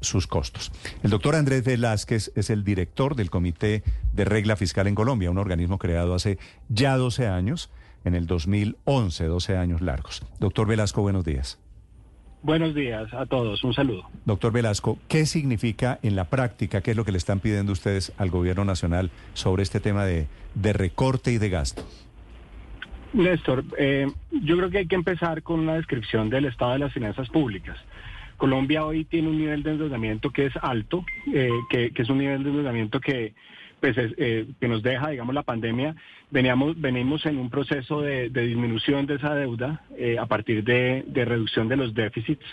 Sus costos. El doctor Andrés Velázquez es el director del Comité de Regla Fiscal en Colombia, un organismo creado hace ya 12 años, en el 2011, 12 años largos. Doctor Velasco, buenos días. Buenos días a todos, un saludo. Doctor Velasco, ¿qué significa en la práctica, qué es lo que le están pidiendo ustedes al gobierno nacional sobre este tema de, de recorte y de gasto? Néstor, eh, yo creo que hay que empezar con una descripción del estado de las finanzas públicas. Colombia hoy tiene un nivel de endeudamiento que es alto, eh, que, que, es un nivel de endeudamiento que, pues, es, eh, que nos deja, digamos, la pandemia. Veníamos, venimos en un proceso de, disminución de esa deuda eh, a partir de, de, reducción de los déficits.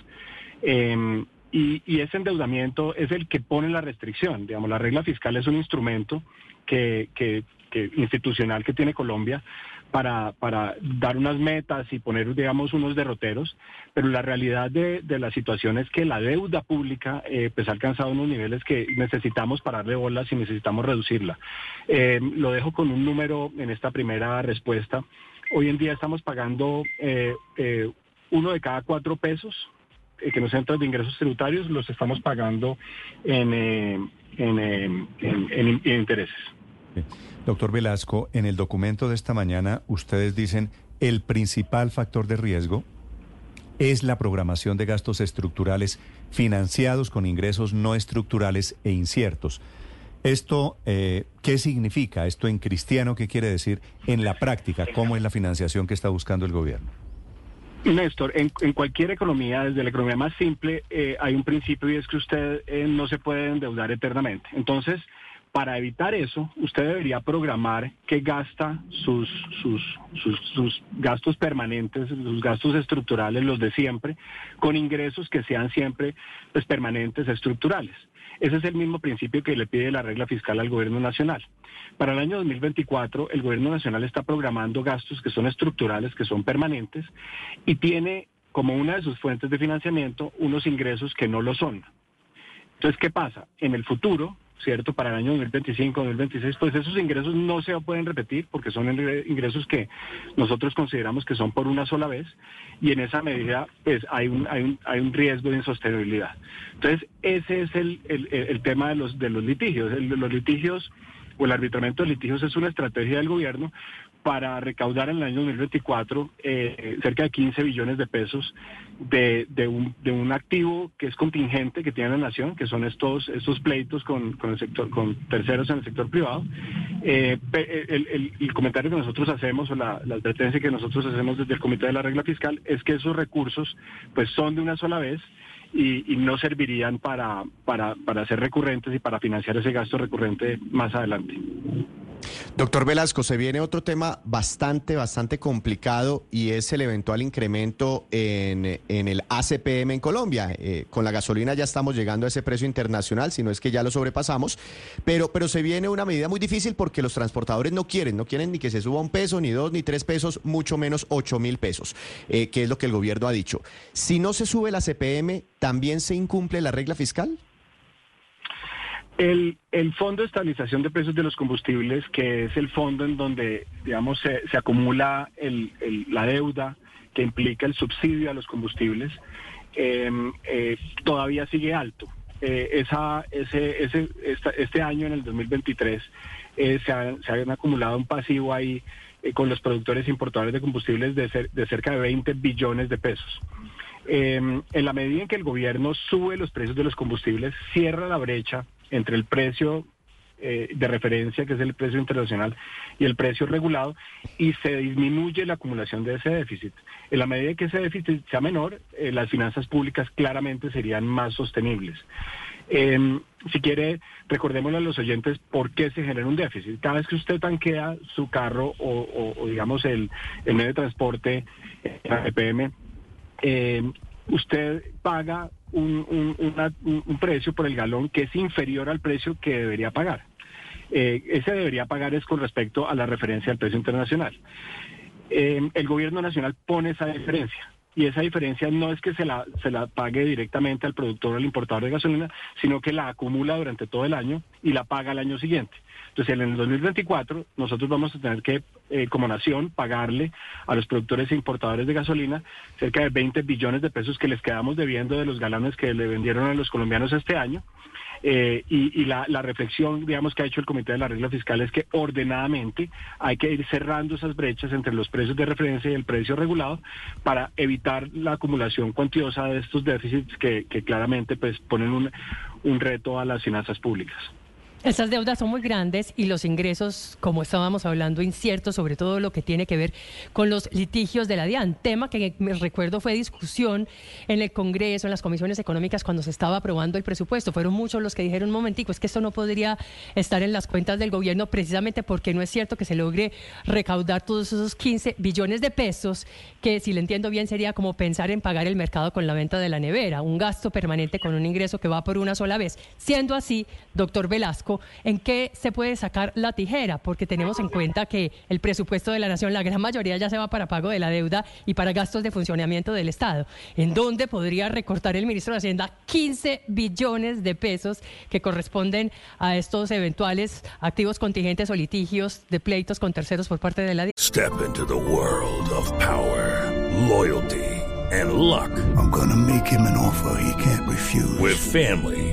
Em, y, y, ese endeudamiento es el que pone la restricción. Digamos, la regla fiscal es un instrumento que, que, que institucional que tiene Colombia para, para dar unas metas y poner, digamos, unos derroteros, pero la realidad de, de la situación es que la deuda pública eh, pues ha alcanzado unos niveles que necesitamos pararle bolas y necesitamos reducirla. Eh, lo dejo con un número en esta primera respuesta. Hoy en día estamos pagando eh, uno de cada cuatro pesos que nos entran de ingresos tributarios, los estamos pagando en, en intereses. Doctor Velasco, en el documento de esta mañana ustedes dicen el principal factor de riesgo es la programación de gastos estructurales financiados con ingresos no estructurales e inciertos. ¿Esto eh, qué significa? ¿Esto en cristiano qué quiere decir en la práctica? ¿Cómo es la financiación que está buscando el gobierno? Néstor, en, cualquier economía, desde la economía más simple, eh, hay un principio y es que usted eh, no se puede endeudar eternamente. Entonces, para evitar eso, usted debería programar que gasta sus, sus, sus, gastos permanentes, sus gastos estructurales, los de siempre, con ingresos que sean siempre pues, permanentes, estructurales. Ese es el mismo principio que le pide la regla fiscal al gobierno nacional. Para el año 2024, el gobierno nacional está programando gastos que son estructurales, que son permanentes, y tiene como una de sus fuentes de financiamiento unos ingresos que no lo son. Entonces, ¿qué pasa? En el futuro, ¿cierto? Para el año 2025, 2026, pues esos ingresos no se pueden repetir porque son ingresos que nosotros consideramos que son por una sola vez y en esa medida pues hay un, hay un, hay un riesgo de insostenibilidad. Entonces, ese es el, el, el tema de los, de los litigios. Los litigios o el arbitramiento de litigios es una estrategia del gobierno para recaudar en el año 2024 eh, cerca de 15 billones de pesos de, un, activo que es contingente que tiene la nación, que son estos, estos pleitos con, el sector, con terceros en el sector privado. Eh, el, comentario que nosotros hacemos o la, advertencia que nosotros hacemos desde el Comité de la Regla Fiscal es que esos recursos pues son de una sola vez y, y, no servirían para, para, para ser recurrentes y para financiar ese gasto recurrente más adelante. Doctor Velasco, se viene otro tema bastante, bastante complicado y es el eventual incremento en, en el ACPM en Colombia. Eh, con la gasolina ya estamos llegando a ese precio internacional, si no es que ya lo sobrepasamos, pero, pero se viene una medida muy difícil porque los transportadores no quieren, no quieren ni que se suba un peso, ni dos, ni tres pesos, mucho menos ocho mil pesos, eh, que es lo que el gobierno ha dicho. Si no se sube el ACPM, ¿también se incumple la regla fiscal? El, el, Fondo de Estabilización de Precios de los Combustibles, que es el fondo en donde, digamos, se, se acumula el, la deuda que implica el subsidio a los combustibles, eh, eh, todavía sigue alto. Eh, esa, ese, ese, esta, este año, en el 2023, se, ha, se han acumulado un pasivo ahí con los productores importadores de combustibles de, ser, de cerca de 20 billones de pesos. Eh, en la medida en que el gobierno sube los precios de los combustibles, cierra la brecha entre el precio eh, de referencia, que es el precio internacional, y el precio regulado, y se disminuye la acumulación de ese déficit. En la medida que ese déficit sea menor, eh, las finanzas públicas claramente serían más sostenibles. Eh, si quiere, recordémosle a los oyentes por qué se genera un déficit. Cada vez que usted tanquea su carro o, digamos, el, el, medio de transporte, el EPM, usted paga un, un, precio por el galón que es inferior al precio que debería pagar. Eh, ese debería pagar es con respecto a la referencia al precio internacional. Eh, el gobierno nacional pone esa diferencia. Y esa diferencia no es que se la, se la pague directamente al productor o al importador de gasolina, sino que la acumula durante todo el año y la paga al año siguiente. Entonces, en el 2024, nosotros vamos a tener que, eh, como nación, pagarle a los productores e importadores de gasolina cerca de 20 billones de pesos que les quedamos debiendo de los galones que le vendieron a los colombianos este año. Eh, y y la, reflexión, digamos, que ha hecho el Comité de la Regla Fiscal es que ordenadamente hay que ir cerrando esas brechas entre los precios de referencia y el precio regulado para evitar la acumulación cuantiosa de estos déficits que, claramente pues, ponen un reto a las finanzas públicas. Estas deudas son muy grandes y los ingresos, como estábamos hablando, inciertos, sobre todo lo que tiene que ver con los litigios de la DIAN, tema que me recuerdo fue discusión en el Congreso, en las comisiones económicas cuando se estaba aprobando el presupuesto. Fueron muchos los que dijeron, un momentico, es que esto no podría estar en las cuentas del gobierno precisamente porque no es cierto que se logre recaudar todos esos 15 billones de pesos, que si le entiendo bien sería como pensar en pagar el mercado con la venta de la nevera, un gasto permanente con un ingreso que va por una sola vez. Siendo así, doctor Velasco, ¿en qué se puede sacar la tijera? Porque tenemos en cuenta que el presupuesto de la nación, la gran mayoría ya se va para pago de la deuda y para gastos de funcionamiento del Estado. ¿En dónde podría recortar el ministro de Hacienda 15 billones de pesos que corresponden a estos eventuales activos contingentes o litigios de pleitos con terceros por parte de la Step into the world of power, loyalty, and luck. I'm gonna make him an offer he can't refuse. With family,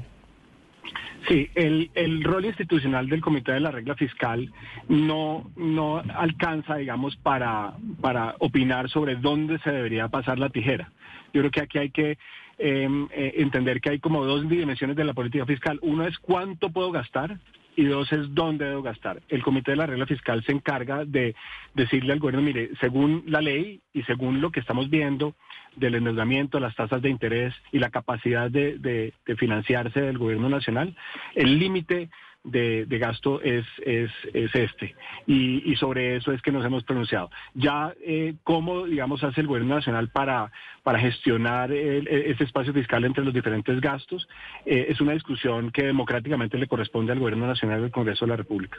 Sí, el, el rol institucional del Comité de la Regla Fiscal no, no alcanza, digamos, para, para opinar sobre dónde se debería pasar la tijera. Yo creo que aquí hay que eh, eh, entender que hay como dos dimensiones de la política fiscal. Uno es cuánto puedo gastar y dos es dónde debo gastar. El Comité de la Regla Fiscal se encarga de decirle al gobierno, mire, según la ley y según lo que estamos viendo del endeudamiento, las tasas de interés y la capacidad de, de- de financiarse del gobierno nacional, el límite de, gasto es, es, es este. Y, y sobre eso es que nos hemos pronunciado. Ya, eh, ¿cómo, digamos, hace el gobierno nacional para, para gestionar el- e- ese espacio fiscal entre los diferentes gastos? Eh, es una discusión que democráticamente le corresponde al gobierno nacional del Congreso de la República.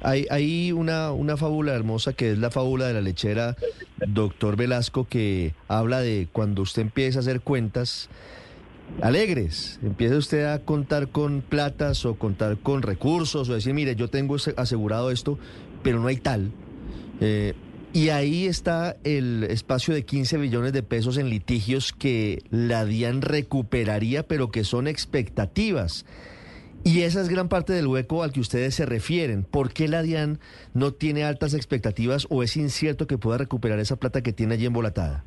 Hay, hay una, una fábula hermosa que es la fábula de la lechera, doctor Velasco, que habla de cuando usted empieza a hacer cuentas alegres, empieza usted a contar con platas o contar con recursos o decir, mire, yo tengo asegurado esto, pero no hay tal. Eh, y ahí está el espacio de 15 billones de pesos en litigios que la DIAN recuperaría, pero que son expectativas. Y esa es gran parte del hueco al que ustedes se refieren. ¿Por qué la DIAN no tiene altas expectativas o es incierto que pueda recuperar esa plata que tiene allí embolatada?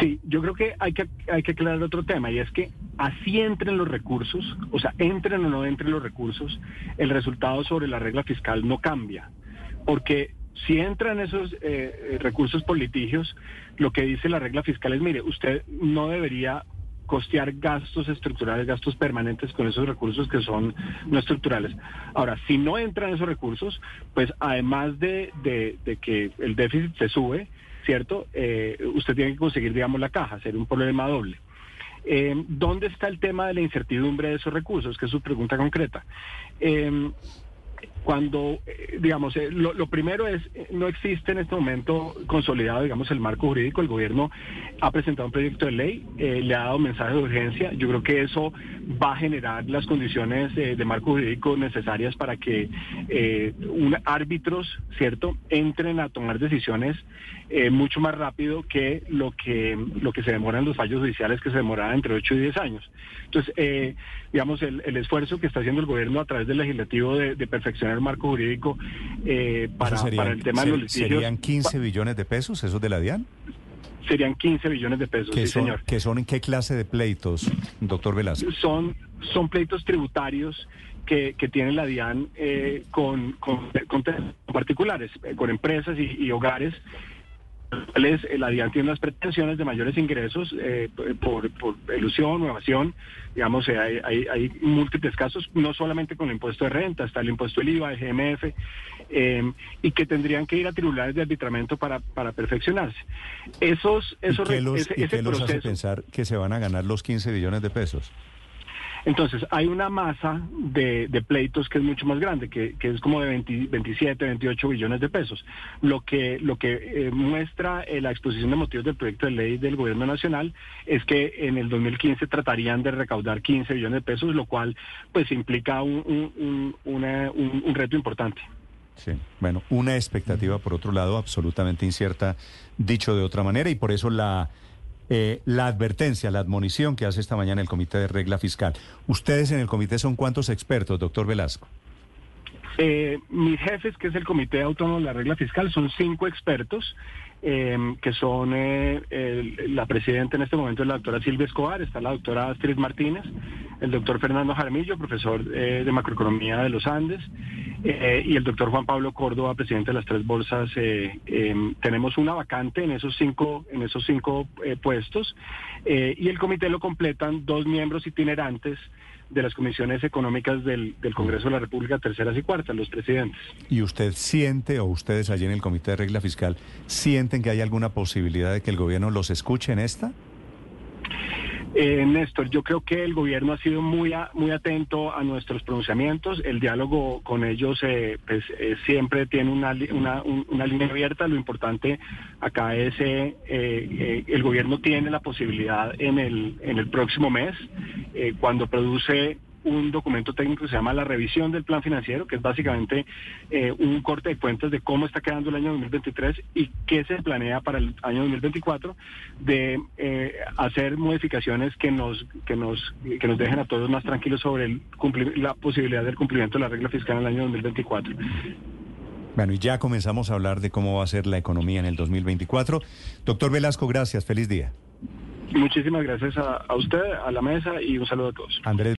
Sí, yo creo que hay que hay que aclarar otro tema y es que así entren los recursos, o sea, entren o no entren los recursos, el resultado sobre la regla fiscal no cambia, porque si entran esos eh, eh, recursos por litigios, lo que dice la regla fiscal es, mire, usted no debería costear gastos estructurales, gastos permanentes con esos recursos que son no estructurales. Ahora, si no entran esos recursos, pues además de, de- de que el déficit se sube, ¿cierto? Eh, usted tiene que conseguir, digamos, la caja, sería un problema doble. Eh, ¿Dónde está el tema de la incertidumbre de esos recursos? Que es su pregunta concreta. Eh, cuando, eh, digamos, lo, primero es, no existe en este momento consolidado, digamos, el marco jurídico. El gobierno ha presentado un proyecto de ley, le ha dado mensaje de urgencia. Yo creo que eso va a generar las condiciones de marco jurídico necesarias para que un- árbitros, ¿cierto?, entren a tomar decisiones eh, mucho más rápido que lo que lo que se demoran los fallos judiciales, que se demoran entre 8 y 10 años. Entonces, eh, digamos, el, el esfuerzo que está haciendo el gobierno a través del legislativo de, de perfeccionar el marco jurídico eh, para, ¿Eso serían- para el tema de los litigios. ¿Serían 15 billones de pesos esos de la DIAN? serían 15 billones de pesos. ¿Qué sí, son, señor. ¿Qué son en qué clase de pleitos, doctor Velasco? Son, son pleitos tributarios que, que tiene la DIAN eh, con, con, con particulares, eh, con empresas y, y hogares. Cuales, eh, La DIAN tiene unas pretensiones de mayores ingresos eh, por, por ilusión o evasión. Digamos, eh, hay, hay, hay múltiples casos, no solamente con el impuesto de renta, está el impuesto del IVA, el GMF, eh, y que tendrían que ir a tribunales de arbitramiento para, para perfeccioncionarse. Esos, esos, ¿Y qué los, ese- y ese hace pensar que se van a ganar los 15 billones de pesos? Entonces, hay una masa de, de pleitos que es mucho más grande, que, es como de 20 27, 28 billones de pesos. Lo que, lo que eh, muestra eh, la exposición de motivos del proyecto de ley del Gobierno Nacional es que en el 2015 tratarían de recaudar 15 billones de pesos, lo cual pues implica un- un reto importante. Sí, bueno, una expectativa, por otro lado, absolutamente incierta, dicho de otra manera, y por eso la, eh, la advertencia, la admonición que hace esta mañana el Comité de Regla Fiscal. Ustedes en el comité son cuántos expertos, doctor Velasco? Eh, mis jefes, que es el Comité Autónomo de la Regla Fiscal, son cinco expertos, eh, que son eh, el- la presidenta en este momento es la doctora Silvia Escobar, está la doctora Astrid Martínez, el doctor Fernando Jaramillo, profesor eh, de macroeconomía de los Andes, eh, y el doctor Juan Pablo Córdoba, presidente de las tres bolsas. eh, eh, tenemos una vacante en esos cinco, en esos cinco eh, puestos, y el comité lo completan dos miembros itinerantes de las comisiones económicas del, del Congreso de la República, terceras y cuartas, los presidentes. ¿Y usted siente, o ustedes allí en el Comité de Regla Fiscal, sienten que hay alguna posibilidad de que el gobierno los escuche en esta? Eh, Néstor, yo creo que el gobierno ha sido muy a- muy atento a nuestros pronunciamientos. El diálogo con ellos eh, pues, eh, siempre tiene una, una, un- una línea abierta. Lo importante acá es eh, eh, el gobierno tiene la posibilidad en el en el próximo mes cuando produce un documento técnico que se llama la revisión del plan financiero, que es básicamente eh, un corte de cuentas de cómo está quedando el año 2023 y qué se planea para el año 2024, de eh, hacer modificaciones que nos que nos que nos dejen a todos más tranquilos sobre el cumplir, la posibilidad del cumplimiento de la regla fiscal en el año 2024. Bueno, y ya comenzamos a hablar de cómo va a ser la economía en el 2024. Doctor Velasco, gracias, feliz día. Muchísimas gracias a, a usted, a la mesa y un saludo a todos. Andrés.